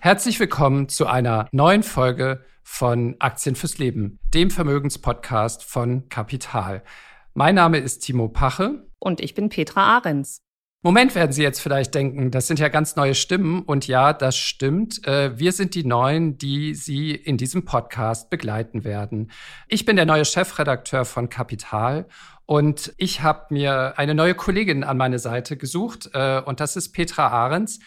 Herzlich willkommen zu einer neuen Folge von Aktien fürs Leben, dem Vermögenspodcast von Kapital. Mein Name ist Timo Pache. Und ich bin Petra Ahrens. Moment werden Sie jetzt vielleicht denken, das sind ja ganz neue Stimmen. Und ja, das stimmt. Äh, wir sind die Neuen, die Sie in diesem Podcast begleiten werden. Ich bin der neue Chefredakteur von Kapital und ich habe mir eine neue Kollegin an meine Seite gesucht. Äh, und das ist Petra Ahrens.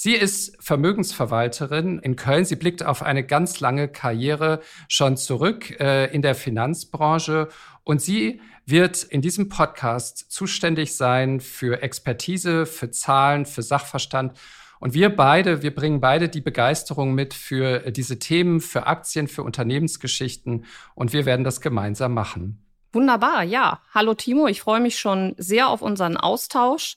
Sie ist Vermögensverwalterin in Köln. Sie blickt auf eine ganz lange Karriere schon zurück äh, in der Finanzbranche und sie wird in diesem Podcast zuständig sein für Expertise, für Zahlen, für Sachverstand. Und wir beide, wir bringen beide die Begeisterung mit für diese Themen, für Aktien, für Unternehmensgeschichten und wir werden das gemeinsam machen. Wunderbar, ja. Hallo Timo, ich freue mich schon sehr auf unseren Austausch.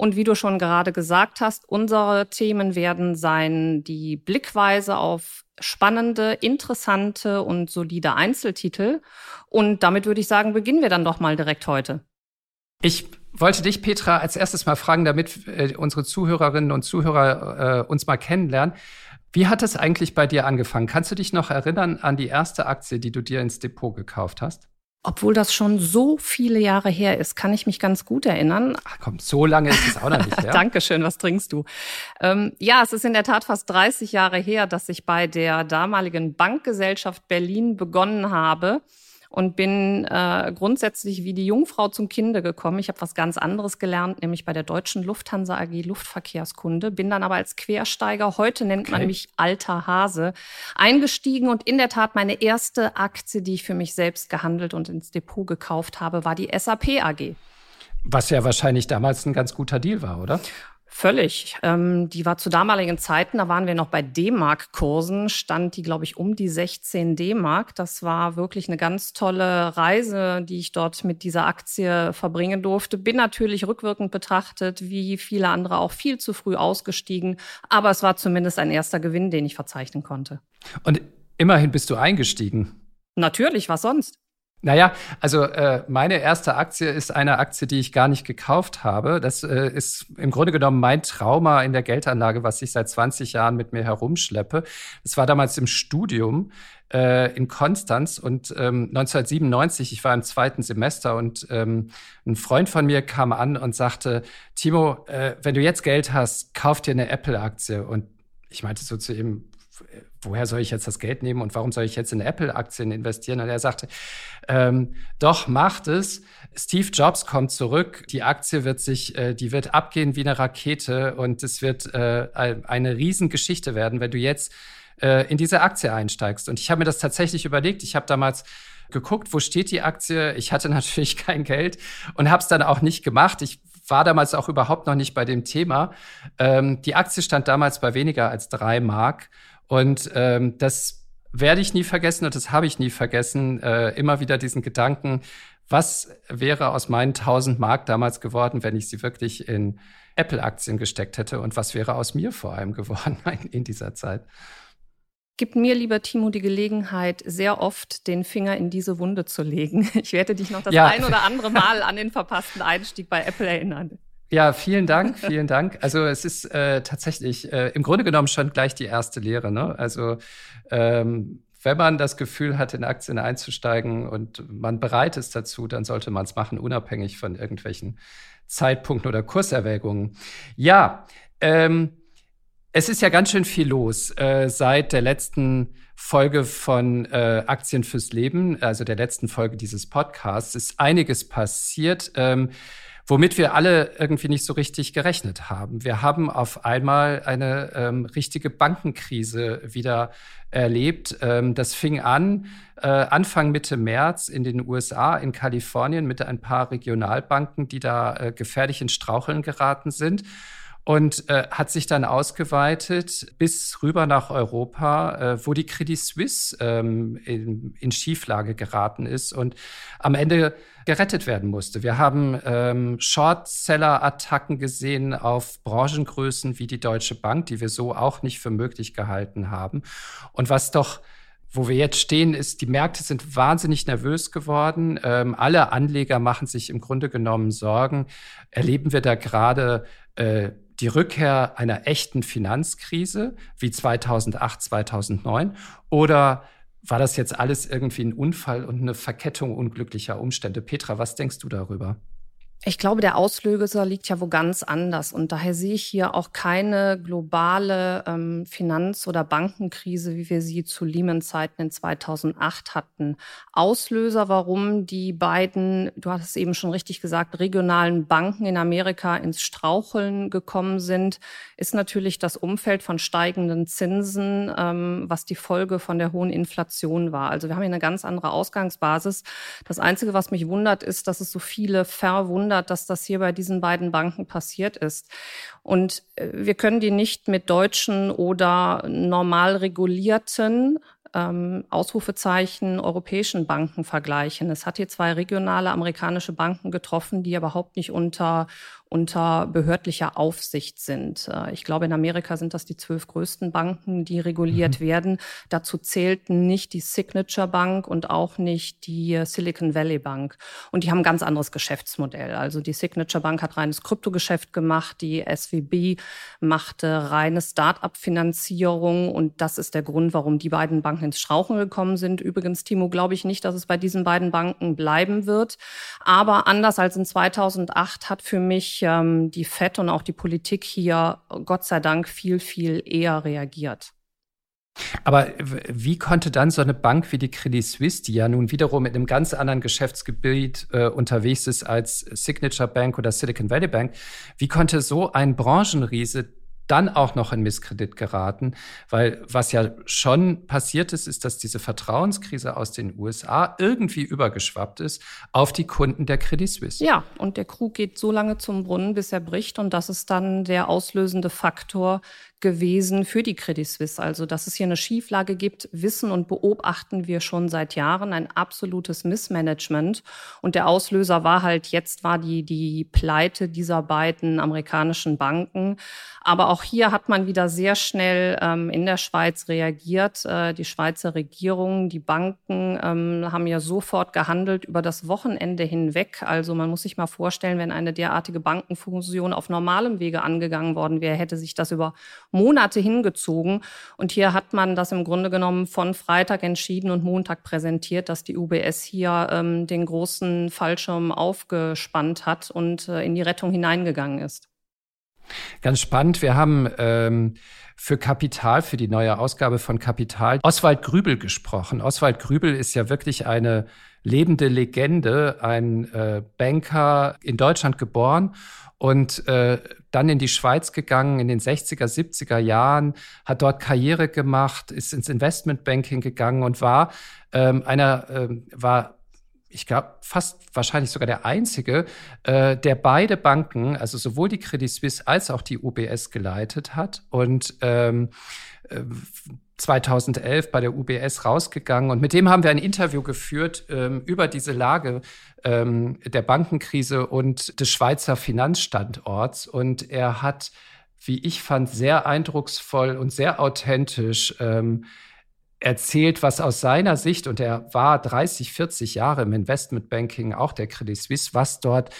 Und wie du schon gerade gesagt hast, unsere Themen werden sein die Blickweise auf spannende, interessante und solide Einzeltitel. Und damit würde ich sagen, beginnen wir dann doch mal direkt heute. Ich wollte dich, Petra, als erstes mal fragen, damit äh, unsere Zuhörerinnen und Zuhörer äh, uns mal kennenlernen. Wie hat es eigentlich bei dir angefangen? Kannst du dich noch erinnern an die erste Aktie, die du dir ins Depot gekauft hast? Obwohl das schon so viele Jahre her ist, kann ich mich ganz gut erinnern. Ach komm, so lange ist es auch noch nicht her. Dankeschön, was trinkst du? Ähm, ja, es ist in der Tat fast 30 Jahre her, dass ich bei der damaligen Bankgesellschaft Berlin begonnen habe und bin äh, grundsätzlich wie die Jungfrau zum Kinde gekommen. Ich habe was ganz anderes gelernt, nämlich bei der Deutschen Lufthansa AG Luftverkehrskunde, bin dann aber als Quersteiger, heute nennt okay. man mich alter Hase, eingestiegen und in der Tat meine erste Aktie, die ich für mich selbst gehandelt und ins Depot gekauft habe, war die SAP AG. Was ja wahrscheinlich damals ein ganz guter Deal war, oder? Völlig. Ähm, die war zu damaligen Zeiten, da waren wir noch bei D-Mark-Kursen, stand die, glaube ich, um die 16 D-Mark. Das war wirklich eine ganz tolle Reise, die ich dort mit dieser Aktie verbringen durfte. Bin natürlich rückwirkend betrachtet, wie viele andere auch viel zu früh ausgestiegen. Aber es war zumindest ein erster Gewinn, den ich verzeichnen konnte. Und immerhin bist du eingestiegen. Natürlich, was sonst? Naja, also äh, meine erste Aktie ist eine Aktie, die ich gar nicht gekauft habe. Das äh, ist im Grunde genommen mein Trauma in der Geldanlage, was ich seit 20 Jahren mit mir herumschleppe. Es war damals im Studium äh, in Konstanz und ähm, 1997, ich war im zweiten Semester und ähm, ein Freund von mir kam an und sagte, Timo, äh, wenn du jetzt Geld hast, kauf dir eine Apple-Aktie. Und ich meinte so zu ihm, woher soll ich jetzt das Geld nehmen und warum soll ich jetzt in Apple-Aktien investieren? Und er sagte, ähm, doch, macht es. Steve Jobs kommt zurück. Die Aktie wird sich, äh, die wird abgehen wie eine Rakete und es wird äh, eine Riesengeschichte werden, wenn du jetzt äh, in diese Aktie einsteigst. Und ich habe mir das tatsächlich überlegt. Ich habe damals geguckt, wo steht die Aktie. Ich hatte natürlich kein Geld und habe es dann auch nicht gemacht. Ich war damals auch überhaupt noch nicht bei dem Thema. Ähm, die Aktie stand damals bei weniger als drei Mark. Und ähm, das werde ich nie vergessen und das habe ich nie vergessen. Äh, immer wieder diesen Gedanken, was wäre aus meinen 1000 Mark damals geworden, wenn ich sie wirklich in Apple-Aktien gesteckt hätte und was wäre aus mir vor allem geworden in dieser Zeit? Gibt mir, lieber Timo, die Gelegenheit, sehr oft den Finger in diese Wunde zu legen. Ich werde dich noch das ja. ein oder andere Mal an den verpassten Einstieg bei Apple erinnern. Ja, vielen Dank, vielen Dank. Also es ist äh, tatsächlich äh, im Grunde genommen schon gleich die erste Lehre. Ne? Also ähm, wenn man das Gefühl hat, in Aktien einzusteigen und man bereit ist dazu, dann sollte man es machen, unabhängig von irgendwelchen Zeitpunkten oder Kurserwägungen. Ja, ähm, es ist ja ganz schön viel los äh, seit der letzten Folge von äh, Aktien fürs Leben, also der letzten Folge dieses Podcasts, ist einiges passiert. Ähm, womit wir alle irgendwie nicht so richtig gerechnet haben. Wir haben auf einmal eine ähm, richtige Bankenkrise wieder erlebt. Ähm, das fing an äh, Anfang Mitte März in den USA, in Kalifornien mit ein paar Regionalbanken, die da äh, gefährlich ins Straucheln geraten sind. Und äh, hat sich dann ausgeweitet bis rüber nach Europa, äh, wo die Credit Suisse ähm, in, in Schieflage geraten ist und am Ende gerettet werden musste. Wir haben ähm, Shortseller-Attacken gesehen auf Branchengrößen wie die Deutsche Bank, die wir so auch nicht für möglich gehalten haben. Und was doch wo wir jetzt stehen, ist, die Märkte sind wahnsinnig nervös geworden. Ähm, alle Anleger machen sich im Grunde genommen Sorgen. Erleben wir da gerade äh, die Rückkehr einer echten Finanzkrise wie 2008, 2009? Oder war das jetzt alles irgendwie ein Unfall und eine Verkettung unglücklicher Umstände? Petra, was denkst du darüber? Ich glaube, der Auslöser liegt ja wo ganz anders. Und daher sehe ich hier auch keine globale ähm, Finanz- oder Bankenkrise, wie wir sie zu Lehman-Zeiten in 2008 hatten. Auslöser, warum die beiden, du hast es eben schon richtig gesagt, regionalen Banken in Amerika ins Straucheln gekommen sind, ist natürlich das Umfeld von steigenden Zinsen, ähm, was die Folge von der hohen Inflation war. Also wir haben hier eine ganz andere Ausgangsbasis. Das Einzige, was mich wundert, ist, dass es so viele verwundert verwundert, dass das hier bei diesen beiden Banken passiert ist. Und äh, wir können die nicht mit deutschen oder normal regulierten ähm, Ausrufezeichen europäischen Banken vergleichen. Es hat hier zwei regionale amerikanische Banken getroffen, die überhaupt nicht unter unter behördlicher Aufsicht sind. Äh, ich glaube, in Amerika sind das die zwölf größten Banken, die reguliert mhm. werden. Dazu zählten nicht die Signature Bank und auch nicht die Silicon Valley Bank. Und die haben ein ganz anderes Geschäftsmodell. Also die Signature Bank hat reines Kryptogeschäft gemacht, die SWB machte reine Start-up-Finanzierung und das ist der Grund, warum die beiden Banken ins Strauchen gekommen sind. Übrigens, Timo, glaube ich nicht, dass es bei diesen beiden Banken bleiben wird. Aber anders als in 2008 hat für mich ähm, die FED und auch die Politik hier Gott sei Dank viel, viel eher reagiert. Aber wie konnte dann so eine Bank wie die Credit Suisse, die ja nun wiederum in einem ganz anderen Geschäftsgebiet äh, unterwegs ist als Signature Bank oder Silicon Valley Bank, wie konnte so ein Branchenriese dann auch noch in Misskredit geraten, weil was ja schon passiert ist, ist, dass diese Vertrauenskrise aus den USA irgendwie übergeschwappt ist auf die Kunden der Credit Suisse. Ja, und der Krug geht so lange zum Brunnen, bis er bricht und das ist dann der auslösende Faktor gewesen für die Credit Suisse. Also, dass es hier eine Schieflage gibt, wissen und beobachten wir schon seit Jahren. Ein absolutes Missmanagement. Und der Auslöser war halt, jetzt war die, die Pleite dieser beiden amerikanischen Banken. Aber auch hier hat man wieder sehr schnell ähm, in der Schweiz reagiert. Äh, die Schweizer Regierung, die Banken ähm, haben ja sofort gehandelt über das Wochenende hinweg. Also man muss sich mal vorstellen, wenn eine derartige Bankenfusion auf normalem Wege angegangen worden wäre, hätte sich das über Monate hingezogen. Und hier hat man das im Grunde genommen von Freitag entschieden und Montag präsentiert, dass die UBS hier ähm, den großen Fallschirm aufgespannt hat und äh, in die Rettung hineingegangen ist. Ganz spannend. Wir haben ähm, für Kapital, für die neue Ausgabe von Kapital, Oswald Grübel gesprochen. Oswald Grübel ist ja wirklich eine lebende Legende, ein äh, Banker in Deutschland geboren und äh, dann in die Schweiz gegangen in den 60er, 70er Jahren, hat dort Karriere gemacht, ist ins Investmentbanking gegangen und war ähm, einer, äh, war ich glaube, fast wahrscheinlich sogar der einzige, äh, der beide Banken, also sowohl die Credit Suisse als auch die UBS geleitet hat und ähm, 2011 äh, bei der UBS rausgegangen. Und mit dem haben wir ein Interview geführt ähm, über diese Lage ähm, der Bankenkrise und des Schweizer Finanzstandorts. Und er hat, wie ich fand, sehr eindrucksvoll und sehr authentisch ähm, erzählt, was aus seiner Sicht, und er war 30, 40 Jahre im Investmentbanking, auch der Credit Suisse, was dort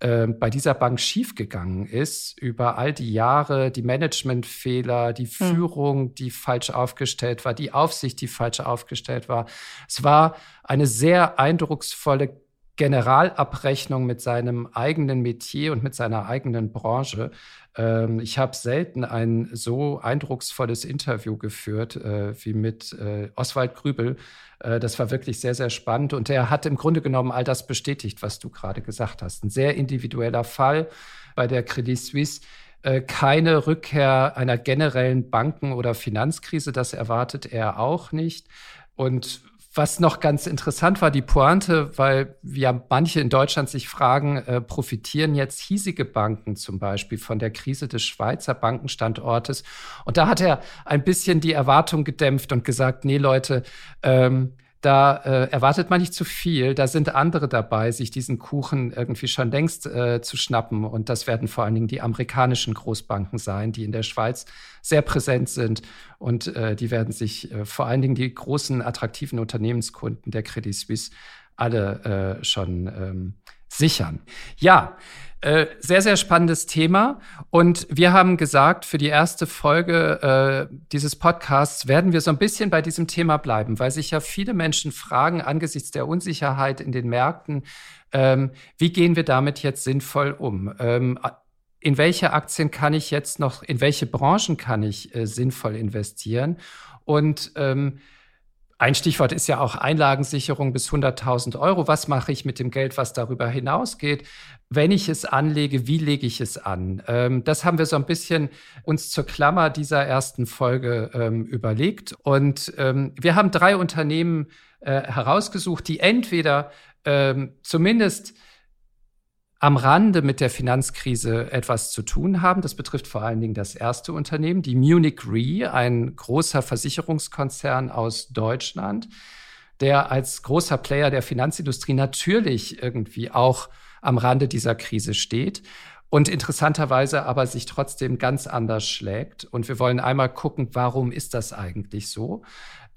äh, bei dieser Bank schiefgegangen ist, über all die Jahre, die Managementfehler, die hm. Führung, die falsch aufgestellt war, die Aufsicht, die falsch aufgestellt war. Es war eine sehr eindrucksvolle Generalabrechnung mit seinem eigenen Metier und mit seiner eigenen Branche. Ähm, ich habe selten ein so eindrucksvolles Interview geführt äh, wie mit äh, Oswald Grübel. Äh, das war wirklich sehr, sehr spannend und er hat im Grunde genommen all das bestätigt, was du gerade gesagt hast. Ein sehr individueller Fall bei der Credit Suisse äh, keine Rückkehr einer generellen Banken- oder Finanzkrise, das erwartet er auch nicht. Und was noch ganz interessant war, die Pointe, weil ja manche in Deutschland sich fragen, äh, profitieren jetzt hiesige Banken zum Beispiel von der Krise des Schweizer Bankenstandortes? Und da hat er ein bisschen die Erwartung gedämpft und gesagt, nee Leute, ähm, da äh, erwartet man nicht zu viel. Da sind andere dabei, sich diesen Kuchen irgendwie schon längst äh, zu schnappen. Und das werden vor allen Dingen die amerikanischen Großbanken sein, die in der Schweiz sehr präsent sind. Und äh, die werden sich äh, vor allen Dingen die großen, attraktiven Unternehmenskunden der Credit Suisse alle äh, schon ähm, sichern. Ja, äh, sehr, sehr spannendes Thema. Und wir haben gesagt, für die erste Folge äh, dieses Podcasts werden wir so ein bisschen bei diesem Thema bleiben, weil sich ja viele Menschen fragen angesichts der Unsicherheit in den Märkten, ähm, wie gehen wir damit jetzt sinnvoll um? Ähm, in welche Aktien kann ich jetzt noch, in welche Branchen kann ich äh, sinnvoll investieren? Und ähm, ein Stichwort ist ja auch Einlagensicherung bis 100.000 Euro. Was mache ich mit dem Geld, was darüber hinausgeht? Wenn ich es anlege, wie lege ich es an? Ähm, das haben wir so ein bisschen uns zur Klammer dieser ersten Folge ähm, überlegt. Und ähm, wir haben drei Unternehmen äh, herausgesucht, die entweder ähm, zumindest am Rande mit der Finanzkrise etwas zu tun haben. Das betrifft vor allen Dingen das erste Unternehmen, die Munich Re, ein großer Versicherungskonzern aus Deutschland, der als großer Player der Finanzindustrie natürlich irgendwie auch am Rande dieser Krise steht und interessanterweise aber sich trotzdem ganz anders schlägt. Und wir wollen einmal gucken, warum ist das eigentlich so?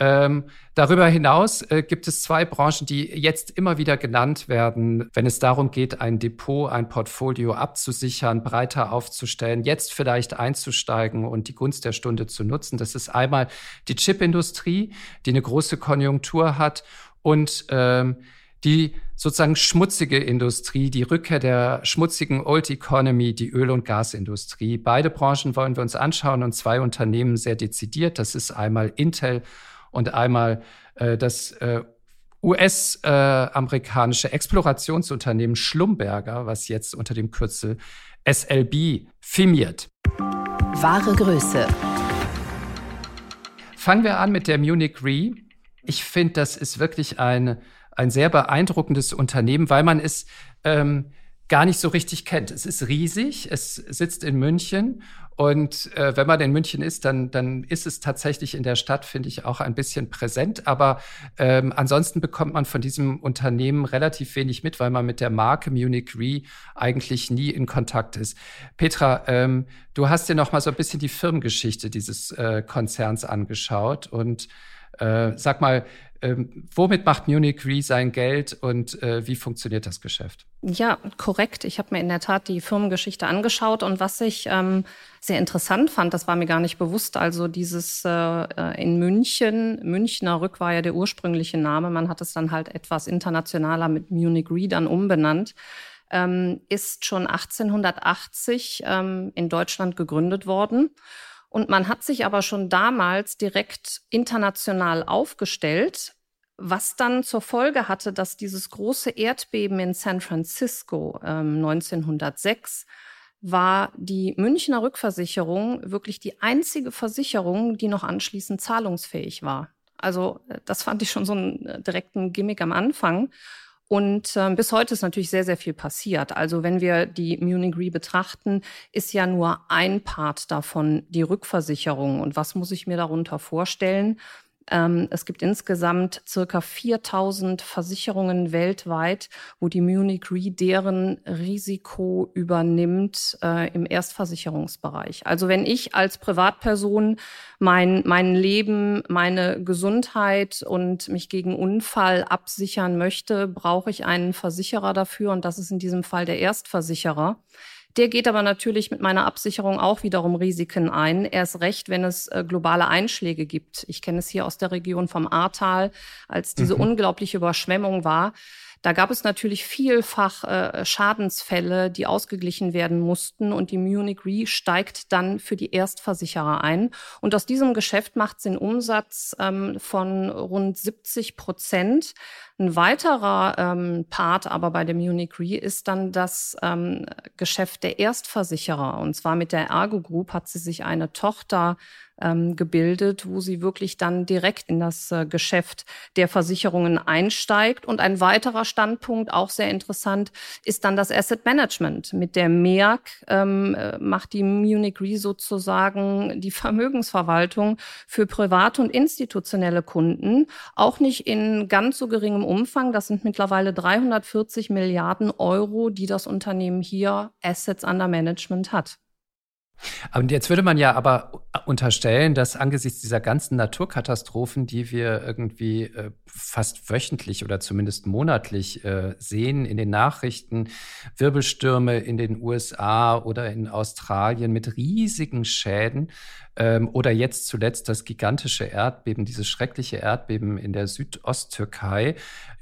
Ähm, darüber hinaus äh, gibt es zwei Branchen, die jetzt immer wieder genannt werden, wenn es darum geht, ein Depot, ein Portfolio abzusichern, breiter aufzustellen, jetzt vielleicht einzusteigen und die Gunst der Stunde zu nutzen. Das ist einmal die Chipindustrie, die eine große Konjunktur hat und ähm, die sozusagen schmutzige Industrie, die Rückkehr der schmutzigen Old Economy, die Öl- und Gasindustrie. Beide Branchen wollen wir uns anschauen und zwei Unternehmen sehr dezidiert. Das ist einmal Intel und einmal äh, das äh, US-amerikanische äh, Explorationsunternehmen Schlumberger, was jetzt unter dem Kürzel SLB firmiert. Wahre Größe. Fangen wir an mit der Munich Re. Ich finde, das ist wirklich ein, ein sehr beeindruckendes Unternehmen, weil man es ähm, gar nicht so richtig kennt. Es ist riesig, es sitzt in München und äh, wenn man in München ist, dann, dann ist es tatsächlich in der Stadt, finde ich, auch ein bisschen präsent. Aber ähm, ansonsten bekommt man von diesem Unternehmen relativ wenig mit, weil man mit der Marke Munich Re eigentlich nie in Kontakt ist. Petra, ähm, du hast dir noch mal so ein bisschen die Firmengeschichte dieses äh, Konzerns angeschaut und äh, sag mal, ähm, womit macht Munich Re sein Geld und äh, wie funktioniert das Geschäft? Ja, korrekt. Ich habe mir in der Tat die Firmengeschichte angeschaut und was ich ähm, sehr interessant fand, das war mir gar nicht bewusst. Also dieses äh, äh in München, Münchner Rück war ja der ursprüngliche Name. Man hat es dann halt etwas internationaler mit Munich Re dann umbenannt. Ähm, ist schon 1880 ähm, in Deutschland gegründet worden und man hat sich aber schon damals direkt international aufgestellt, was dann zur Folge hatte, dass dieses große Erdbeben in San Francisco ähm, 1906 war die Münchner Rückversicherung wirklich die einzige Versicherung, die noch anschließend zahlungsfähig war. Also äh, das fand ich schon so einen äh, direkten Gimmick am Anfang. Und äh, bis heute ist natürlich sehr, sehr viel passiert. Also wenn wir die Munich Re betrachten, ist ja nur ein Part davon die Rückversicherung. Und was muss ich mir darunter vorstellen? Ähm, es gibt insgesamt circa 4000 Versicherungen weltweit, wo die Munich Re deren Risiko übernimmt äh, im Erstversicherungsbereich. Also wenn ich als Privatperson mein, mein Leben, meine Gesundheit und mich gegen Unfall absichern möchte, brauche ich einen Versicherer dafür und das ist in diesem Fall der Erstversicherer. Der geht aber natürlich mit meiner Absicherung auch wiederum Risiken ein. Erst recht, wenn es äh, globale Einschläge gibt. Ich kenne es hier aus der Region vom Ahrtal, als diese mhm. unglaubliche Überschwemmung war. Da gab es natürlich vielfach äh, Schadensfälle, die ausgeglichen werden mussten und die Munich Re steigt dann für die Erstversicherer ein. Und aus diesem Geschäft macht sie einen Umsatz ähm, von rund 70 Prozent. Ein weiterer ähm, Part aber bei der Munich Re ist dann das ähm, Geschäft der Erstversicherer. Und zwar mit der Ergo Group hat sie sich eine Tochter ähm, gebildet, wo sie wirklich dann direkt in das äh, Geschäft der Versicherungen einsteigt. Und ein weiterer Standpunkt, auch sehr interessant, ist dann das Asset Management. Mit der Merck ähm, äh, macht die Munich Re sozusagen die Vermögensverwaltung für private und institutionelle Kunden, auch nicht in ganz so geringem Umfang. Das sind mittlerweile 340 Milliarden Euro, die das Unternehmen hier Assets under Management hat. Und jetzt würde man ja aber unterstellen, dass angesichts dieser ganzen Naturkatastrophen, die wir irgendwie äh, fast wöchentlich oder zumindest monatlich äh, sehen in den Nachrichten, Wirbelstürme in den USA oder in Australien mit riesigen Schäden ähm, oder jetzt zuletzt das gigantische Erdbeben, dieses schreckliche Erdbeben in der Südosttürkei.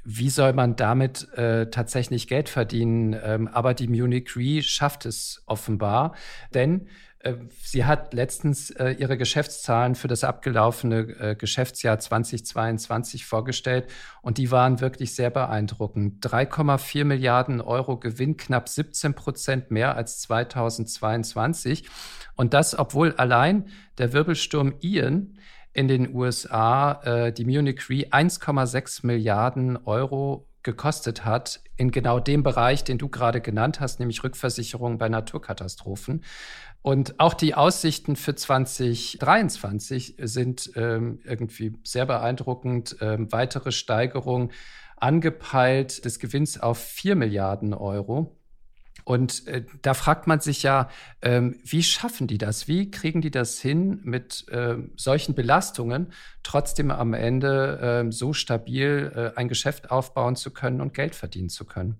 Wie soll man damit äh, tatsächlich Geld verdienen? Ähm, aber die Munich Re schafft es offenbar, denn äh, sie hat letztens äh, ihre Geschäftszahlen für das abgelaufene äh, Geschäftsjahr 2022 vorgestellt und die waren wirklich sehr beeindruckend. 3,4 Milliarden Euro Gewinn, knapp 17 Prozent mehr als 2022. Und das, obwohl allein der Wirbelsturm Ian in den USA die Munich Re 1,6 Milliarden Euro gekostet hat, in genau dem Bereich, den du gerade genannt hast, nämlich Rückversicherung bei Naturkatastrophen. Und auch die Aussichten für 2023 sind ähm, irgendwie sehr beeindruckend. Ähm, weitere Steigerung angepeilt des Gewinns auf 4 Milliarden Euro. Und äh, da fragt man sich ja, ähm, wie schaffen die das? Wie kriegen die das hin, mit äh, solchen Belastungen trotzdem am Ende äh, so stabil äh, ein Geschäft aufbauen zu können und Geld verdienen zu können?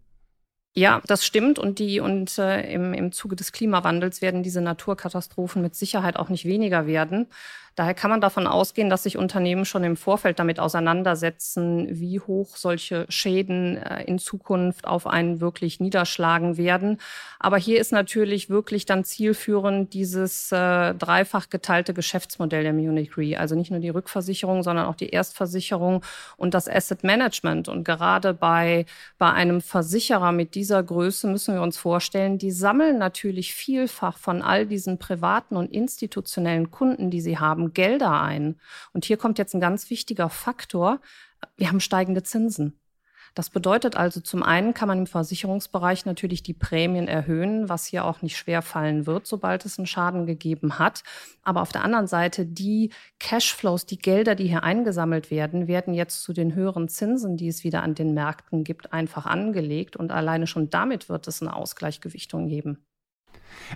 Ja, das stimmt. Und die und äh, im, im Zuge des Klimawandels werden diese Naturkatastrophen mit Sicherheit auch nicht weniger werden. Daher kann man davon ausgehen, dass sich Unternehmen schon im Vorfeld damit auseinandersetzen, wie hoch solche Schäden äh, in Zukunft auf einen wirklich niederschlagen werden. Aber hier ist natürlich wirklich dann zielführend dieses äh, dreifach geteilte Geschäftsmodell der Munich Re. Also nicht nur die Rückversicherung, sondern auch die Erstversicherung und das Asset Management. Und gerade bei, bei einem Versicherer mit dieser Größe müssen wir uns vorstellen, die sammeln natürlich vielfach von all diesen privaten und institutionellen Kunden, die sie haben, Gelder ein. Und hier kommt jetzt ein ganz wichtiger Faktor. Wir haben steigende Zinsen. Das bedeutet also, zum einen kann man im Versicherungsbereich natürlich die Prämien erhöhen, was hier auch nicht schwer fallen wird, sobald es einen Schaden gegeben hat. Aber auf der anderen Seite, die Cashflows, die Gelder, die hier eingesammelt werden, werden jetzt zu den höheren Zinsen, die es wieder an den Märkten gibt, einfach angelegt. Und alleine schon damit wird es eine Ausgleichgewichtung geben.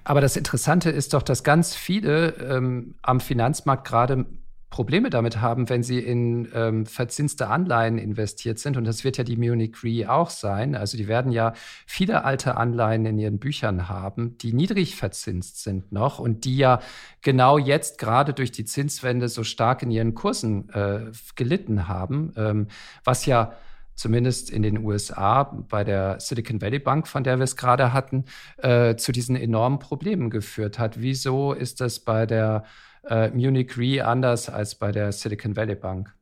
Aber das Interessante ist doch, dass ganz viele ähm, am Finanzmarkt gerade Probleme damit haben, wenn sie in ähm, verzinste Anleihen investiert sind. Und das wird ja die Munich Re auch sein. Also die werden ja viele alte Anleihen in ihren Büchern haben, die niedrig verzinst sind noch und die ja genau jetzt gerade durch die Zinswende so stark in ihren Kursen äh, gelitten haben, ähm, was ja zumindest in den USA bei der Silicon Valley Bank, von der wir es gerade hatten, äh, zu diesen enormen Problemen geführt hat. Wieso ist das bei der äh, Munich Re anders als bei der Silicon Valley Bank?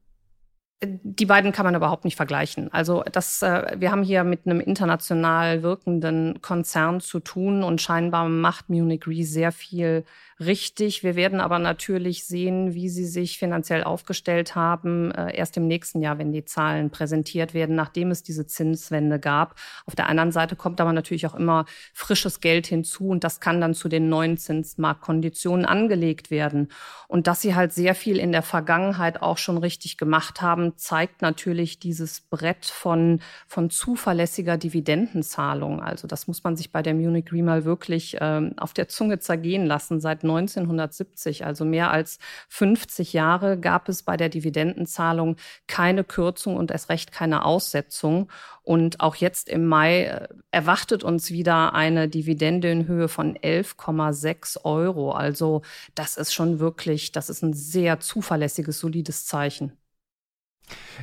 Die beiden kann man überhaupt nicht vergleichen. Also das, äh, wir haben hier mit einem international wirkenden Konzern zu tun und scheinbar macht Munich Re sehr viel richtig. Wir werden aber natürlich sehen, wie sie sich finanziell aufgestellt haben, äh, erst im nächsten Jahr, wenn die Zahlen präsentiert werden, nachdem es diese Zinswende gab. Auf der anderen Seite kommt aber natürlich auch immer frisches Geld hinzu und das kann dann zu den neuen Zinsmarktkonditionen angelegt werden. Und dass sie halt sehr viel in der Vergangenheit auch schon richtig gemacht haben, zeigt natürlich dieses Brett von, von zuverlässiger Dividendenzahlung. Also das muss man sich bei der Munich Re mal wirklich ähm, auf der Zunge zergehen lassen. Seit 1970, also mehr als 50 Jahre, gab es bei der Dividendenzahlung keine Kürzung und erst recht keine Aussetzung. Und auch jetzt im Mai äh, erwartet uns wieder eine Dividende in Höhe von 11,6 Euro. Also das ist schon wirklich, das ist ein sehr zuverlässiges, solides Zeichen.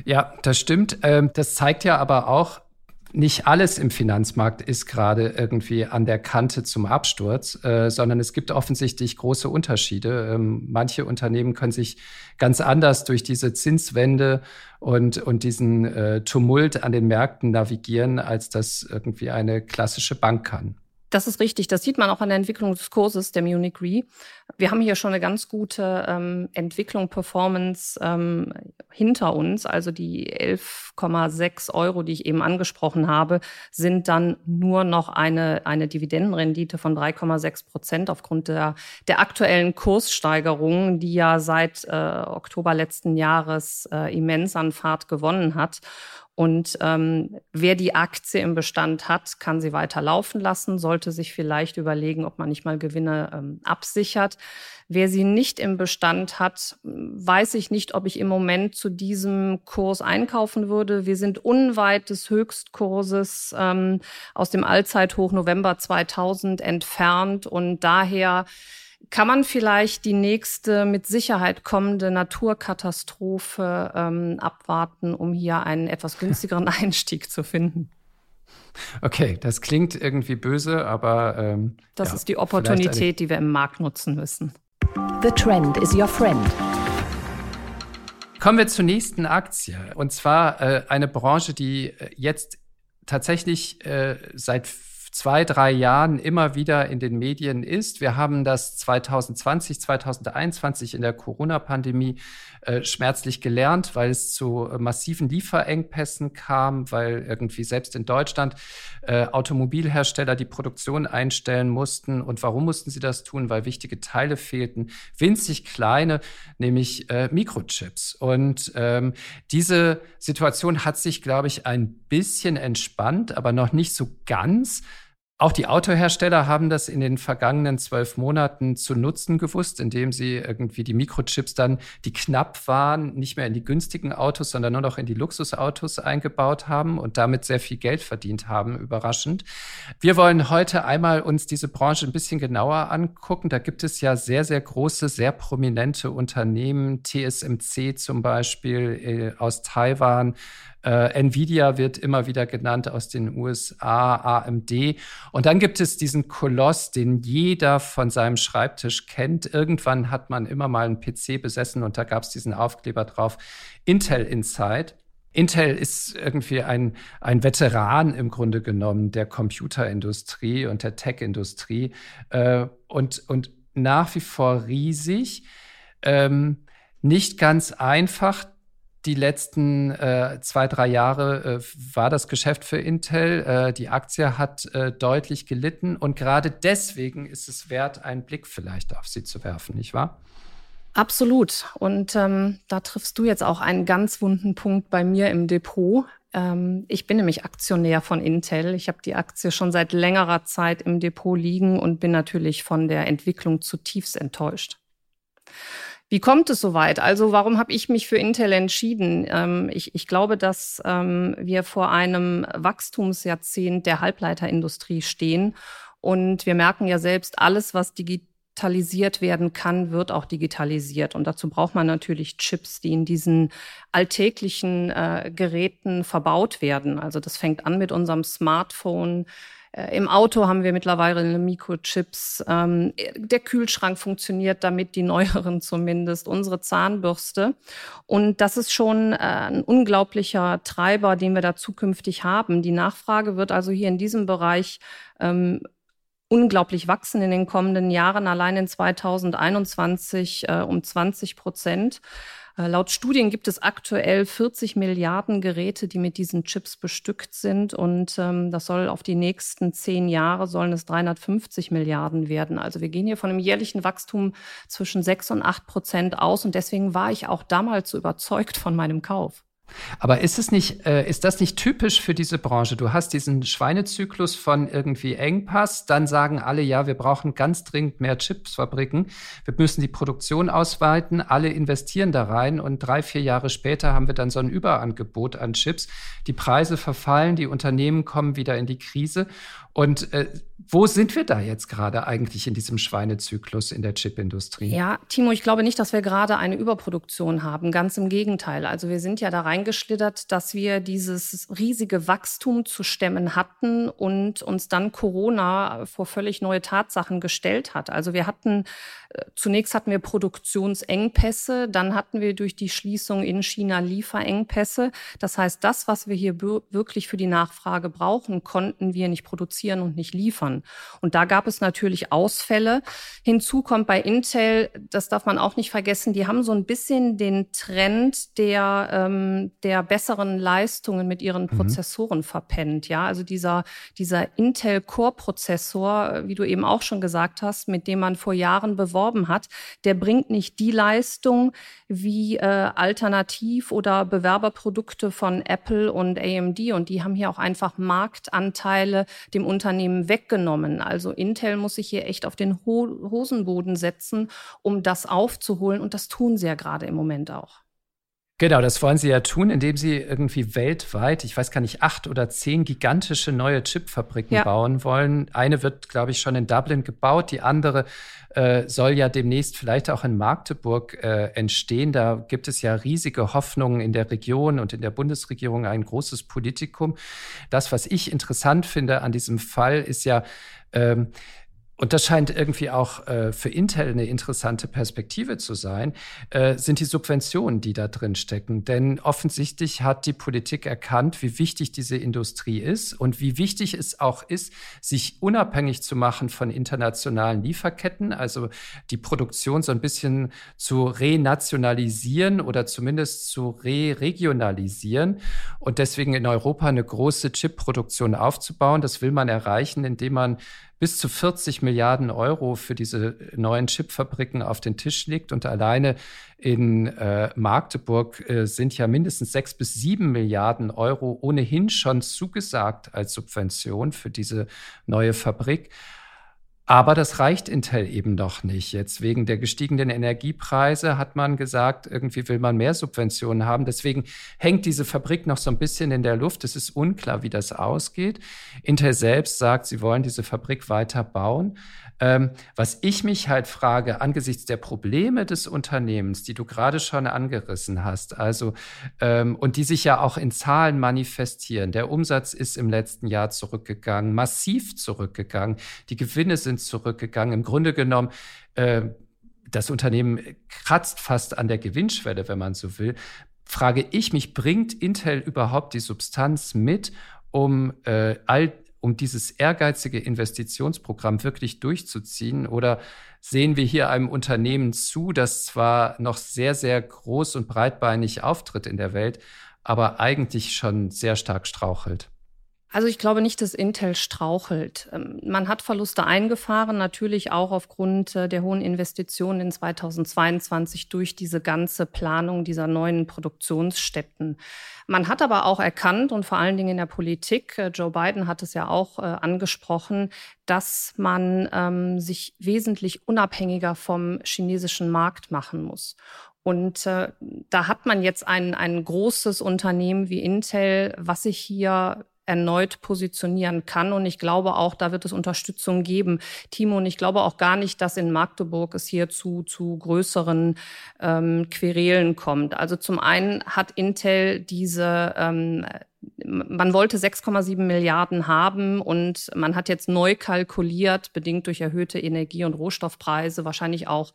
Ja, das stimmt. Ähm, das zeigt ja aber auch, nicht alles im Finanzmarkt ist gerade irgendwie an der Kante zum Absturz, äh, sondern es gibt offensichtlich große Unterschiede. Ähm, manche Unternehmen können sich ganz anders durch diese Zinswende und, und diesen äh, Tumult an den Märkten navigieren, als das irgendwie eine klassische Bank kann. Das ist richtig. Das sieht man auch an der Entwicklung des Kurses der Munich Re. Wir haben hier schon eine ganz gute ähm, Entwicklung, Performance ähm, hinter uns. Also die 11,6 Euro, die ich eben angesprochen habe, sind dann nur noch eine, eine Dividendenrendite von 3,6 Prozent aufgrund der, der aktuellen Kurssteigerungen, die ja seit äh, Oktober letzten Jahres äh, immens an Fahrt gewonnen hat. Und ähm, wer die Aktie im Bestand hat, kann sie weiter laufen lassen, sollte sich vielleicht überlegen, ob man nicht mal Gewinne ähm, absichert. Wer sie nicht im Bestand hat, weiß ich nicht, ob ich im Moment zu diesem Kurs einkaufen würde. Wir sind unweit des Höchstkurses ähm, aus dem Allzeithoch November 2000 entfernt und daher kann man vielleicht die nächste mit Sicherheit kommende Naturkatastrophe ähm, abwarten, um hier einen etwas günstigeren Einstieg zu finden? Okay, das klingt irgendwie böse, aber ähm, das ja, ist die Opportunität, die wir im Markt nutzen müssen. The trend is your friend. Kommen wir zur nächsten Aktie. Und zwar äh, eine Branche, die äh, jetzt tatsächlich äh, seit zwei, drei Jahren immer wieder in den Medien ist. Wir haben das 2020, 2021 in der Corona-Pandemie äh, schmerzlich gelernt, weil es zu äh, massiven Lieferengpässen kam, weil irgendwie selbst in Deutschland äh, Automobilhersteller die Produktion einstellen mussten. Und warum mussten sie das tun? Weil wichtige Teile fehlten, winzig kleine, nämlich äh, Mikrochips. Und ähm, diese Situation hat sich, glaube ich, ein bisschen entspannt, aber noch nicht so ganz. Auch die Autohersteller haben das in den vergangenen zwölf Monaten zu nutzen gewusst, indem sie irgendwie die Mikrochips dann, die knapp waren, nicht mehr in die günstigen Autos, sondern nur noch in die Luxusautos eingebaut haben und damit sehr viel Geld verdient haben, überraschend. Wir wollen heute einmal uns diese Branche ein bisschen genauer angucken. Da gibt es ja sehr, sehr große, sehr prominente Unternehmen, TSMC zum Beispiel äh, aus Taiwan, äh, Nvidia wird immer wieder genannt aus den USA, AMD. Und dann gibt es diesen Koloss, den jeder von seinem Schreibtisch kennt. Irgendwann hat man immer mal einen PC besessen und da gab es diesen Aufkleber drauf, Intel Inside. Intel ist irgendwie ein, ein Veteran im Grunde genommen der Computerindustrie und der Tech-Industrie äh, und, und nach wie vor riesig. Ähm, nicht ganz einfach die letzten äh, zwei, drei Jahre äh, war das Geschäft für Intel. Äh, die Aktie hat äh, deutlich gelitten und gerade deswegen ist es wert, einen Blick vielleicht auf sie zu werfen, nicht wahr? Absolut. Und ähm, da triffst du jetzt auch einen ganz wunden Punkt bei mir im Depot. Ähm, ich bin nämlich Aktionär von Intel. Ich habe die Aktie schon seit längerer Zeit im Depot liegen und bin natürlich von der Entwicklung zutiefst enttäuscht. Wie kommt es soweit? Also warum habe ich mich für Intel entschieden? Ähm, ich, ich, glaube, dass ähm, wir vor einem Wachstumsjahrzehnt der Halbleiterindustrie stehen. Und wir merken ja selbst, alles, was digitalisiert werden kann, wird auch digitalisiert. Und dazu braucht man natürlich Chips, die in diesen alltäglichen äh, Geräten verbaut werden. Also das fängt an mit unserem Smartphone Im Auto haben wir mittlerweile Mikrochips. Ähm, der Kühlschrank funktioniert damit, die neueren zumindest, unsere Zahnbürste. Und das ist schon äh, ein unglaublicher Treiber, den wir da zukünftig haben. Die Nachfrage wird also hier in diesem Bereich ähm, unglaublich wachsen in den kommenden Jahren, allein in 2021 äh, um 20 Prozent. Äh, laut Studien gibt es aktuell 40 Milliarden Geräte, die mit diesen Chips bestückt sind. Und ähm, das soll auf die nächsten zehn Jahre sollen es 350 Milliarden werden. Also wir gehen hier von einem jährlichen Wachstum zwischen sechs und acht Prozent aus. Und deswegen war ich auch damals so überzeugt von meinem Kauf. Aber ist es nicht, äh, ist das nicht typisch für diese Branche? Du hast diesen Schweinezyklus von irgendwie Engpass, dann sagen alle, ja, wir brauchen ganz dringend mehr Chipsfabriken, wir müssen die Produktion ausweiten, alle investieren da rein und drei, vier Jahre später haben wir dann so ein Überangebot an Chips. Die Preise verfallen, die Unternehmen kommen wieder in die Krise Und äh, wo sind wir da jetzt gerade eigentlich in diesem Schweinezyklus in der Chipindustrie? Ja, Timo, ich glaube nicht, dass wir gerade eine Überproduktion haben. Ganz im Gegenteil. Also wir sind ja da reingeschlittert, dass wir dieses riesige Wachstum zu stemmen hatten und uns dann Corona vor völlig neue Tatsachen gestellt hat. Also wir hatten Zunächst hatten wir Produktionsengpässe, dann hatten wir durch die Schließung in China Lieferengpässe. Das heißt, das, was wir hier wirklich für die Nachfrage brauchen, konnten wir nicht produzieren und nicht liefern. Und da gab es natürlich Ausfälle. Hinzu kommt bei Intel, das darf man auch nicht vergessen, die haben so ein bisschen den Trend der, ähm, der besseren Leistungen mit ihren mhm. Prozessoren verpennt. Ja, also dieser, dieser Intel Core Prozessor, wie du eben auch schon gesagt hast, mit dem man vor Jahren beworben beworben hat, der bringt nicht die Leistung wie äh, Alternativ- oder Bewerberprodukte von Apple und AMD. Und die haben hier auch einfach Marktanteile dem Unternehmen weggenommen. Also Intel muss sich hier echt auf den Ho Hosenboden setzen, um das aufzuholen. Und das tun sie ja gerade im Moment auch. Genau, das wollen sie ja tun, indem sie irgendwie weltweit, ich weiß gar nicht, acht oder zehn gigantische neue Chipfabriken ja. bauen wollen. Eine wird, glaube ich, schon in Dublin gebaut, die andere äh, soll ja demnächst vielleicht auch in Magdeburg äh, entstehen. Da gibt es ja riesige Hoffnungen in der Region und in der Bundesregierung, ein großes Politikum. Das, was ich interessant finde an diesem Fall, ist ja, ähm, und das scheint irgendwie auch äh, für Intel eine interessante Perspektive zu sein, äh, sind die Subventionen, die da drin stecken. Denn offensichtlich hat die Politik erkannt, wie wichtig diese Industrie ist und wie wichtig es auch ist, sich unabhängig zu machen von internationalen Lieferketten, also die Produktion so ein bisschen zu renationalisieren oder zumindest zu re-regionalisieren und deswegen in Europa eine große Chipproduktion aufzubauen. Das will man erreichen, indem man bis zu 40 Milliarden Euro für diese neuen Chipfabriken auf den Tisch legt. Und alleine in äh, Magdeburg äh, sind ja mindestens sechs bis sieben Milliarden Euro ohnehin schon zugesagt als Subvention für diese neue Fabrik. Aber das reicht Intel eben noch nicht. Jetzt wegen der gestiegenen Energiepreise hat man gesagt, irgendwie will man mehr Subventionen haben. Deswegen hängt diese Fabrik noch so ein bisschen in der Luft. Es ist unklar, wie das ausgeht. Intel selbst sagt, sie wollen diese Fabrik weiter bauen. Ähm, was ich mich halt frage, angesichts der Probleme des Unternehmens, die du gerade schon angerissen hast, also ähm, und die sich ja auch in Zahlen manifestieren. Der Umsatz ist im letzten Jahr zurückgegangen, massiv zurückgegangen. Die Gewinne sind zurückgegangen. Im Grunde genommen äh, das Unternehmen kratzt fast an der Gewinnschwelle, wenn man so will. Frage ich mich, bringt Intel überhaupt die Substanz mit, um äh, all um dieses ehrgeizige Investitionsprogramm wirklich durchzuziehen? Oder sehen wir hier einem Unternehmen zu, das zwar noch sehr, sehr groß und breitbeinig auftritt in der Welt, aber eigentlich schon sehr stark strauchelt? Also ich glaube nicht, dass Intel strauchelt. Ähm, man hat Verluste eingefahren, natürlich auch aufgrund äh, der hohen Investitionen in 2022 durch diese ganze Planung dieser neuen Produktionsstätten. Man hat aber auch erkannt und vor allen Dingen in der Politik, äh, Joe Biden hat es ja auch äh, angesprochen, dass man ähm, sich wesentlich unabhängiger vom chinesischen Markt machen muss. Und äh, da hat man jetzt ein, ein großes Unternehmen wie Intel, was sich hier erneut positionieren kann. Und ich glaube auch, da wird es Unterstützung geben. Timo, und ich glaube auch gar nicht, dass in Magdeburg es hier zu, zu größeren ähm, Querelen kommt. Also zum einen hat Intel diese ähm, man wollte 6,7 Milliarden haben und man hat jetzt neu kalkuliert, bedingt durch erhöhte Energie- und Rohstoffpreise, wahrscheinlich auch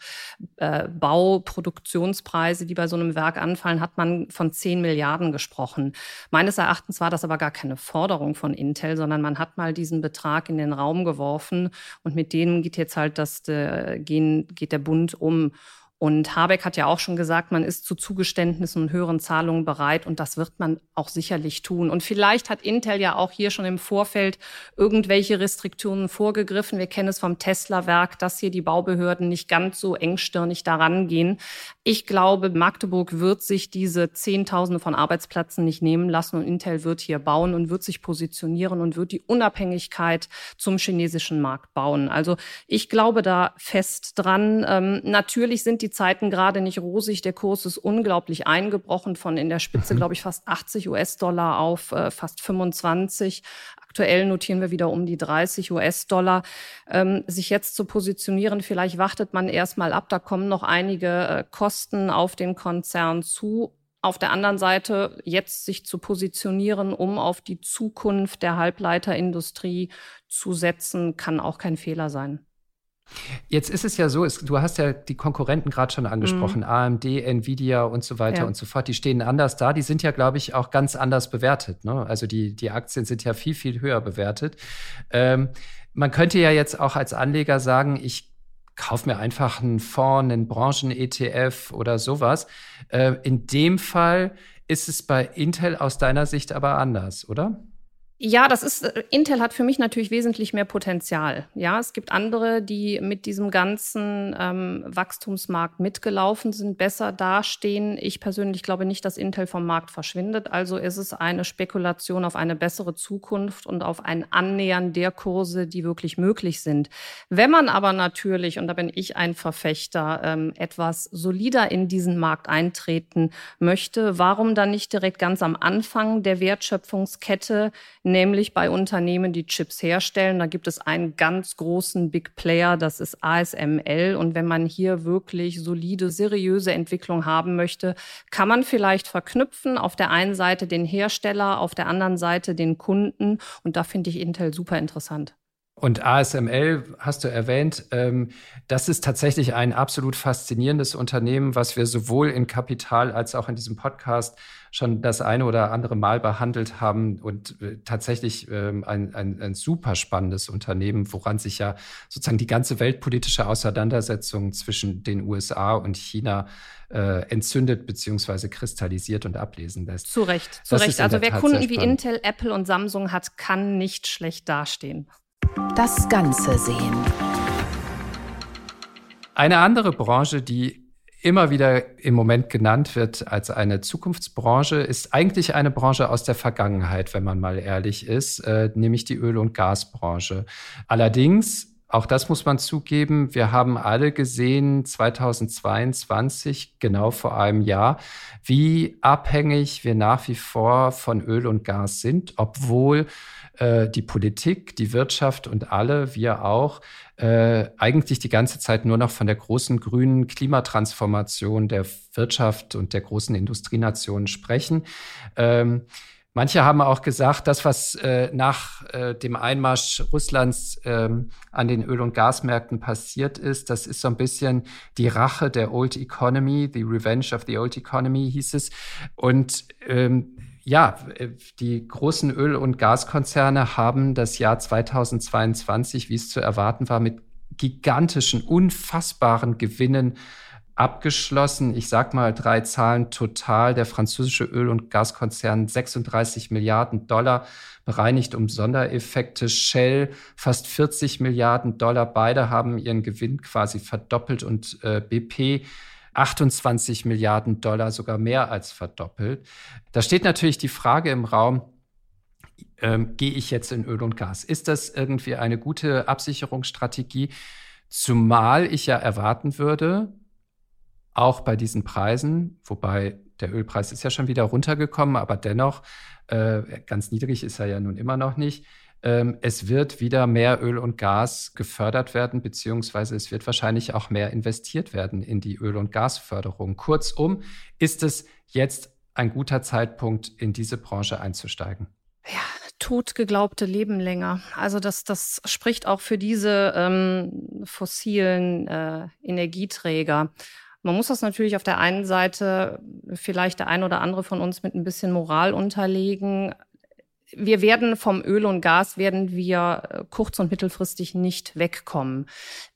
äh, Bauproduktionspreise, die bei so einem Werk anfallen, hat man von 10 Milliarden gesprochen. Meines Erachtens war das aber gar keine Forderung von Intel, sondern man hat mal diesen Betrag in den Raum geworfen und mit denen geht jetzt halt das, äh, gehen, geht der Bund um. Und Habeck hat ja auch schon gesagt, man ist zu Zugeständnissen und höheren Zahlungen bereit und das wird man auch sicherlich tun. Und vielleicht hat Intel ja auch hier schon im Vorfeld irgendwelche Restriktionen vorgegriffen. Wir kennen es vom Tesla-Werk, dass hier die Baubehörden nicht ganz so engstirnig daran gehen. Ich glaube, Magdeburg wird sich diese Zehntausende von Arbeitsplätzen nicht nehmen lassen und Intel wird hier bauen und wird sich positionieren und wird die Unabhängigkeit zum chinesischen Markt bauen. Also ich glaube da fest dran. Ähm, natürlich sind die Zeiten gerade nicht rosig. Der Kurs ist unglaublich eingebrochen von in der Spitze, mhm. glaube ich, fast 80 US-Dollar auf äh, fast 25. Aktuell notieren wir wieder um die 30 US-Dollar. Ähm, sich jetzt zu positionieren, vielleicht wartet man erstmal ab, da kommen noch einige äh, Kosten auf den Konzern zu. Auf der anderen Seite jetzt sich zu positionieren, um auf die Zukunft der Halbleiterindustrie zu setzen, kann auch kein Fehler sein. Jetzt ist es ja so, es, du hast ja die Konkurrenten gerade schon angesprochen, mhm. AMD, Nvidia und so weiter ja. und so fort. Die stehen anders da. Die sind ja, glaube ich, auch ganz anders bewertet. Ne? Also die, die Aktien sind ja viel, viel höher bewertet. Ähm, man könnte ja jetzt auch als Anleger sagen, ich kaufe mir einfach einen Fonds, einen Branchen-ETF oder sowas. Äh, in dem Fall ist es bei Intel aus deiner Sicht aber anders, oder? Ja, das ist, äh, Intel hat für mich natürlich wesentlich mehr Potenzial. Ja, es gibt andere, die mit diesem ganzen ähm, Wachstumsmarkt mitgelaufen sind, besser dastehen. Ich persönlich glaube nicht, dass Intel vom Markt verschwindet. Also ist es eine Spekulation auf eine bessere Zukunft und auf ein Annähern der Kurse, die wirklich möglich sind. Wenn man aber natürlich, und da bin ich ein Verfechter, ähm, etwas solider in diesen Markt eintreten möchte, warum dann nicht direkt ganz am Anfang der Wertschöpfungskette nämlich bei Unternehmen, die Chips herstellen. Da gibt es einen ganz großen Big Player, das ist ASML. Und wenn man hier wirklich solide, seriöse Entwicklung haben möchte, kann man vielleicht verknüpfen, auf der einen Seite den Hersteller, auf der anderen Seite den Kunden. Und da finde ich Intel super interessant. Und ASML hast du erwähnt, ähm, das ist tatsächlich ein absolut faszinierendes Unternehmen, was wir sowohl in Kapital als auch in diesem Podcast schon das eine oder andere Mal behandelt haben und äh, tatsächlich ähm, ein, ein, ein super spannendes Unternehmen, woran sich ja sozusagen die ganze weltpolitische Auseinandersetzung zwischen den USA und China äh, entzündet beziehungsweise kristallisiert und ablesen lässt. Zu Recht, zu das Recht. Also wer Tat Kunden wie Intel, Apple und Samsung hat, kann nicht schlecht dastehen. Das Ganze sehen. Eine andere Branche, die immer wieder im Moment genannt wird als eine Zukunftsbranche, ist eigentlich eine Branche aus der Vergangenheit, wenn man mal ehrlich ist, äh, nämlich die Öl- und Gasbranche. Allerdings auch das muss man zugeben. Wir haben alle gesehen, 2022, genau vor einem Jahr, wie abhängig wir nach wie vor von Öl und Gas sind, obwohl äh, die Politik, die Wirtschaft und alle, wir auch, äh, eigentlich die ganze Zeit nur noch von der großen grünen Klimatransformation der Wirtschaft und der großen Industrienationen sprechen. Ähm, Manche haben auch gesagt, das, was äh, nach äh, dem Einmarsch Russlands ähm, an den Öl- und Gasmärkten passiert ist, das ist so ein bisschen die Rache der Old Economy, the Revenge of the Old Economy hieß es. Und ähm, ja, äh, die großen Öl- und Gaskonzerne haben das Jahr 2022, wie es zu erwarten war, mit gigantischen, unfassbaren Gewinnen abgeschlossen. Ich sag mal drei Zahlen total. Der französische Öl- und Gaskonzern 36 Milliarden Dollar bereinigt um Sondereffekte. Shell fast 40 Milliarden Dollar. Beide haben ihren Gewinn quasi verdoppelt und äh, BP 28 Milliarden Dollar, sogar mehr als verdoppelt. Da steht natürlich die Frage im Raum, ähm, gehe ich jetzt in Öl und Gas? Ist das irgendwie eine gute Absicherungsstrategie? Zumal ich ja erwarten würde, auch bei diesen Preisen, wobei der Ölpreis ist ja schon wieder runtergekommen, aber dennoch, äh, ganz niedrig ist er ja nun immer noch nicht, ähm, es wird wieder mehr Öl und Gas gefördert werden, beziehungsweise es wird wahrscheinlich auch mehr investiert werden in die Öl- und Gasförderung. Kurzum, ist es jetzt ein guter Zeitpunkt, in diese Branche einzusteigen? Ja, totgeglaubte Leben länger. Also das, das spricht auch für diese ähm, fossilen äh, Energieträger. Man muss das natürlich auf der einen Seite vielleicht der ein oder andere von uns mit ein bisschen Moral unterlegen wir werden vom Öl und Gas werden wir äh, kurz- und mittelfristig nicht wegkommen.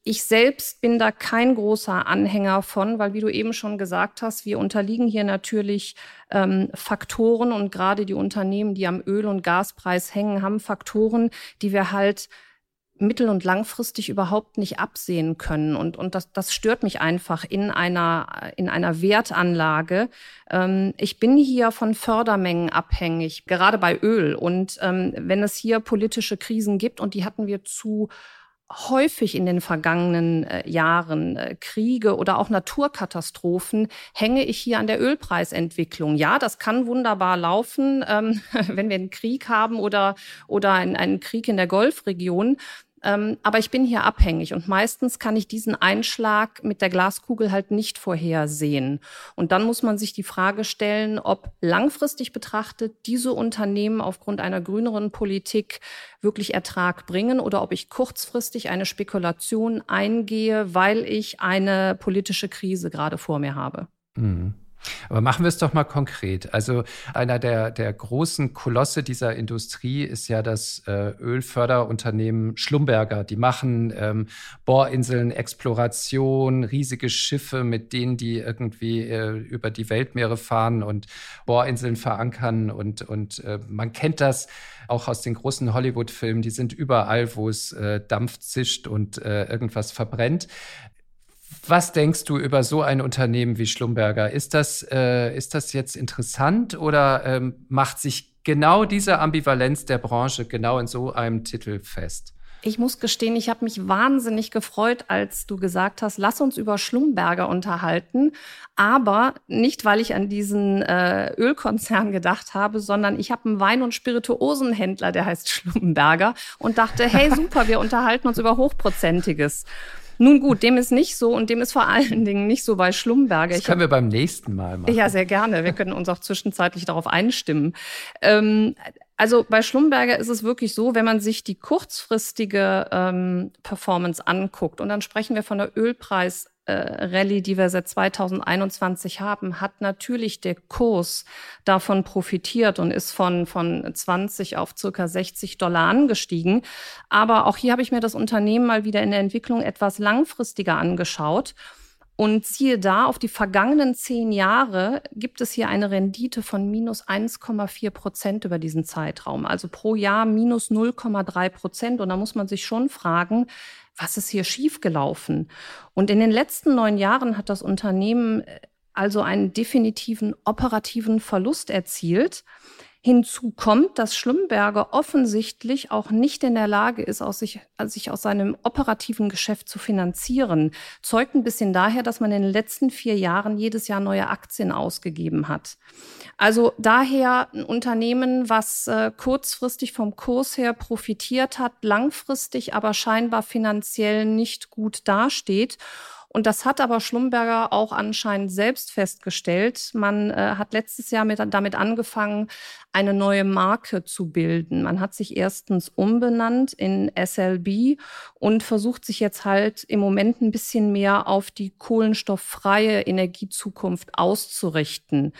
Ich selbst bin da kein großer Anhänger von, weil wie du eben schon gesagt hast, wir unterliegen hier natürlich ähm, Faktoren und gerade die Unternehmen, die am Öl- und Gaspreis hängen, haben Faktoren, die wir halt mittel- und langfristig überhaupt nicht absehen können. Und, und das, das stört mich einfach in einer, in einer Wertanlage. Ähm, ich bin hier von Fördermengen abhängig, gerade bei Öl. Und ähm, wenn es hier politische Krisen gibt, und die hatten wir zu häufig in den vergangenen äh, Jahren äh, Kriege oder auch Naturkatastrophen, hänge ich hier an der Ölpreisentwicklung. Ja, das kann wunderbar laufen, ähm, wenn wir einen Krieg haben oder, oder einen, einen Krieg in der Golfregion. Ähm, aber ich bin hier abhängig und meistens kann ich diesen Einschlag mit der Glaskugel halt nicht vorhersehen. Und dann muss man sich die Frage stellen, ob langfristig betrachtet diese Unternehmen aufgrund einer grüneren Politik wirklich Ertrag bringen oder ob ich kurzfristig eine Spekulation eingehe, weil ich eine politische Krise gerade vor mir habe. Mhm. Aber machen wir es doch mal konkret. Also einer der, der großen Kolosse dieser Industrie ist ja das äh, Ölförderunternehmen Schlumberger. Die machen ähm, Bohrinseln, Exploration, riesige Schiffe, mit denen die irgendwie äh, über die Weltmeere fahren und Bohrinseln verankern. Und, und äh, man kennt das auch aus den großen Hollywood-Filmen. Die sind überall, wo es äh, Dampf zischt und äh, irgendwas verbrennt. Was denkst du über so ein Unternehmen wie Schlumberger? Ist das, äh, ist das jetzt interessant oder ähm, macht sich genau diese Ambivalenz der Branche genau in so einem Titel fest? Ich muss gestehen, ich habe mich wahnsinnig gefreut, als du gesagt hast, lass uns über Schlumberger unterhalten. Aber nicht, weil ich an diesen äh, Ölkonzern gedacht habe, sondern ich habe einen Wein- und Spirituosenhändler, der heißt Schlumberger und dachte, hey, super, wir unterhalten uns über Hochprozentiges. Nun gut, dem ist nicht so und dem ist vor allen Dingen nicht so bei Schlumberger. Das können wir beim nächsten Mal machen. Ja, sehr gerne. Wir können uns auch zwischenzeitlich darauf einstimmen. Ähm, also bei Schlumberger ist es wirklich so, wenn man sich die kurzfristige ähm, Performance anguckt, und dann sprechen wir von der Ölpreis Rallye, die wir seit 2021 haben, hat natürlich der Kurs davon profitiert und ist von, von 20 auf circa 60 Dollar angestiegen. Aber auch hier habe ich mir das Unternehmen mal wieder in der Entwicklung etwas langfristiger angeschaut. Und siehe da, auf die vergangenen zehn Jahre gibt es hier eine Rendite von minus 1,4 Prozent über diesen Zeitraum. Also pro Jahr minus 0,3 Prozent. Und da muss man sich schon fragen, was ist hier schiefgelaufen? Und in den letzten neun Jahren hat das Unternehmen äh, also einen definitiven operativen Verlust erzielt. Hinzu kommt, dass Schlumberger offensichtlich auch nicht in der Lage ist, aus sich, also sich aus seinem operativen Geschäft zu finanzieren. Zeugt ein bisschen daher, dass man in den letzten vier Jahren jedes Jahr neue Aktien ausgegeben hat. Also daher ein Unternehmen, was äh, kurzfristig vom Kurs her profitiert hat, langfristig aber scheinbar finanziell nicht gut dasteht und das hat aber Schlumberger auch anscheinend selbst festgestellt. Man äh, hat letztes Jahr mit, damit angefangen, eine neue Marke zu bilden. Man hat sich erstens umbenannt in SLB und versucht sich jetzt halt im Moment ein bisschen mehr auf die kohlenstofffreie Energiezukunft auszurichten.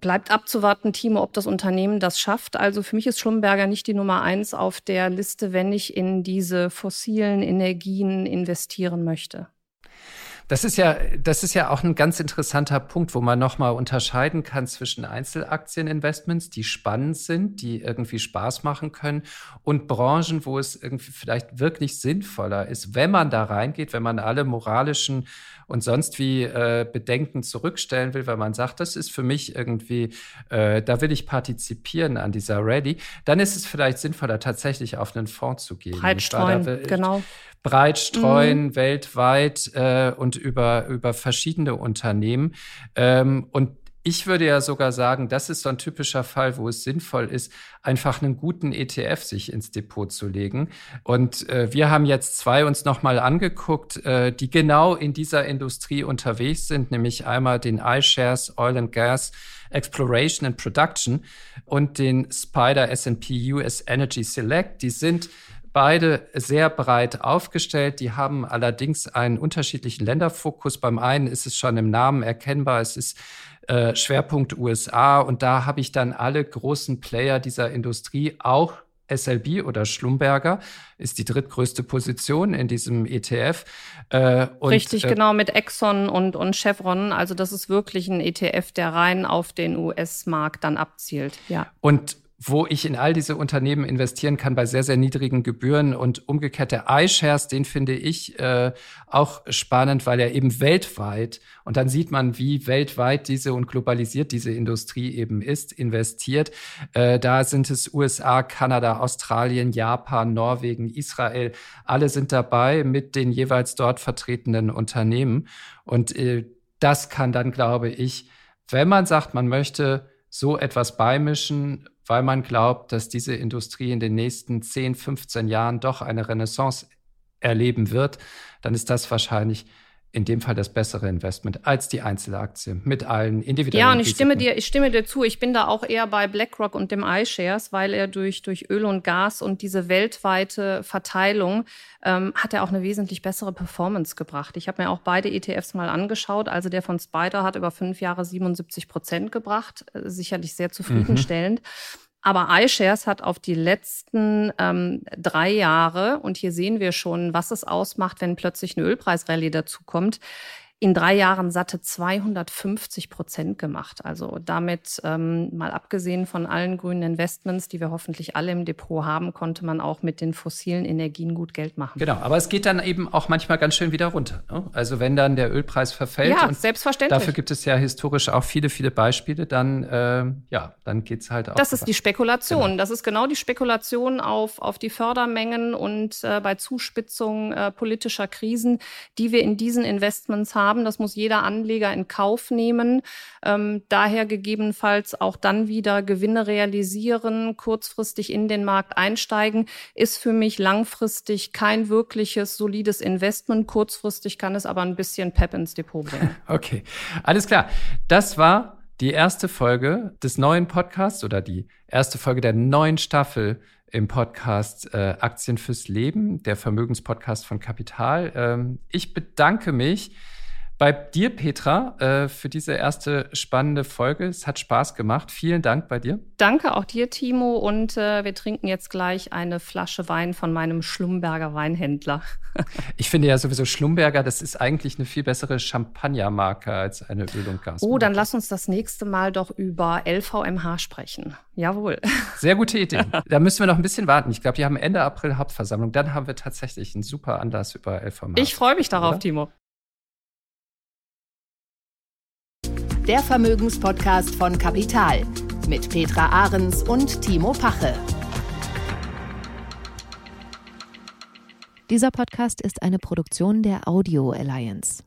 Bleibt abzuwarten, Timo, ob das Unternehmen das schafft. Also für mich ist Schlumberger nicht die Nummer eins auf der Liste, wenn ich in diese fossilen Energien investieren möchte. Das ist ja, das ist ja auch ein ganz interessanter Punkt, wo man nochmal unterscheiden kann zwischen Einzelaktieninvestments, die spannend sind, die irgendwie Spaß machen können und Branchen, wo es irgendwie vielleicht wirklich sinnvoller ist, wenn man da reingeht, wenn man alle moralischen und sonst wie äh, Bedenken zurückstellen will, weil man sagt, das ist für mich irgendwie, äh, da will ich partizipieren an dieser Ready, dann ist es vielleicht sinnvoller, tatsächlich auf einen Fonds zu gehen. Breit streuen, genau breit streuen mhm. weltweit äh, und über, über verschiedene Unternehmen. Ähm, und ich würde ja sogar sagen, das ist so ein typischer Fall, wo es sinnvoll ist, einfach einen guten ETF sich ins Depot zu legen. Und äh, wir haben jetzt zwei uns nochmal angeguckt, äh, die genau in dieser Industrie unterwegs sind, nämlich einmal den iShares Oil and Gas Exploration and Production und den Spider S&P US Energy Select. Die sind beide sehr breit aufgestellt. Die haben allerdings einen unterschiedlichen Länderfokus. Beim einen ist es schon im Namen erkennbar, es ist äh, Schwerpunkt USA und da habe ich dann alle großen Player dieser Industrie auch SLB oder Schlumberger ist die drittgrößte Position in diesem ETF. Äh, und, Richtig, äh, genau, mit Exxon und, und Chevron. Also das ist wirklich ein ETF, der rein auf den US-Markt dann abzielt. Ja. Und wo ich in all diese Unternehmen investieren kann bei sehr, sehr niedrigen Gebühren. Und umgekehrt der iShares, den finde ich äh, auch spannend, weil er eben weltweit, und dann sieht man, wie weltweit diese und globalisiert diese Industrie eben ist, investiert. Äh, da sind es USA, Kanada, Australien, Japan, Norwegen, Israel. Alle sind dabei mit den jeweils dort vertretenen Unternehmen. Und äh, das kann dann, glaube ich, wenn man sagt, man möchte so etwas beimischen, weil man glaubt, dass diese Industrie in den nächsten 10, 15 Jahren doch eine Renaissance erleben wird, dann ist das wahrscheinlich in dem Fall das bessere Investment als die Einzelaktie mit allen individuellen Ja, und ich stimme dir, ich stimme dir zu. Ich bin da auch eher bei BlackRock und dem iShares, weil er durch, durch Öl und Gas und diese weltweite Verteilung ähm, hat er auch eine wesentlich bessere Performance gebracht. Ich habe mir auch beide ETFs mal angeschaut. Also der von Spider hat über fünf Jahre 77 Prozent gebracht. Äh, sicherlich sehr zufriedenstellend. Mhm. Aber iShares hat auf die letzten ähm, drei Jahre, und hier sehen wir schon, was es ausmacht, wenn plötzlich eine Ölpreisrallye dazukommt, in drei Jahren satte 250 Prozent gemacht. Also damit ähm, mal abgesehen von allen grünen Investments, die wir hoffentlich alle im Depot haben, konnte man auch mit den fossilen Energien gut Geld machen. Genau, aber es geht dann eben auch manchmal ganz schön wieder runter. Ne? Also wenn dann der Ölpreis verfällt. Ja, selbstverständlich. Dafür gibt es ja historisch auch viele, viele Beispiele. Dann, äh, ja, dann geht es halt auch. Das ist die Spekulation. Genau. Das ist genau die Spekulation auf, auf die Fördermengen und äh, bei Zuspitzung äh, politischer Krisen, die wir in diesen Investments haben haben. Das muss jeder Anleger in Kauf nehmen. Ähm, daher gegebenenfalls auch dann wieder Gewinne realisieren, kurzfristig in den Markt einsteigen, ist für mich langfristig kein wirkliches solides Investment. Kurzfristig kann es aber ein bisschen Pep ins Depot bringen. Okay, alles klar. Das war die erste Folge des neuen Podcasts oder die erste Folge der neuen Staffel im Podcast äh, Aktien fürs Leben, der Vermögenspodcast von Kapital. Ähm, ich bedanke mich bei dir, Petra, äh, für diese erste spannende Folge. Es hat Spaß gemacht. Vielen Dank bei dir. Danke auch dir, Timo. Und äh, wir trinken jetzt gleich eine Flasche Wein von meinem Schlumberger Weinhändler. ich finde ja sowieso Schlumberger, das ist eigentlich eine viel bessere Champagnermarke als eine Öl- und Gas. Oh, dann lass uns das nächste Mal doch über LVMH sprechen. Jawohl. Sehr gute Idee. da müssen wir noch ein bisschen warten. Ich glaube, die haben Ende April Hauptversammlung. Dann haben wir tatsächlich einen super Anlass über LVMH. Ich freue mich darauf, oder? Timo. Der Vermögenspodcast von Kapital mit Petra Ahrens und Timo Pache. Dieser Podcast ist eine Produktion der Audio Alliance.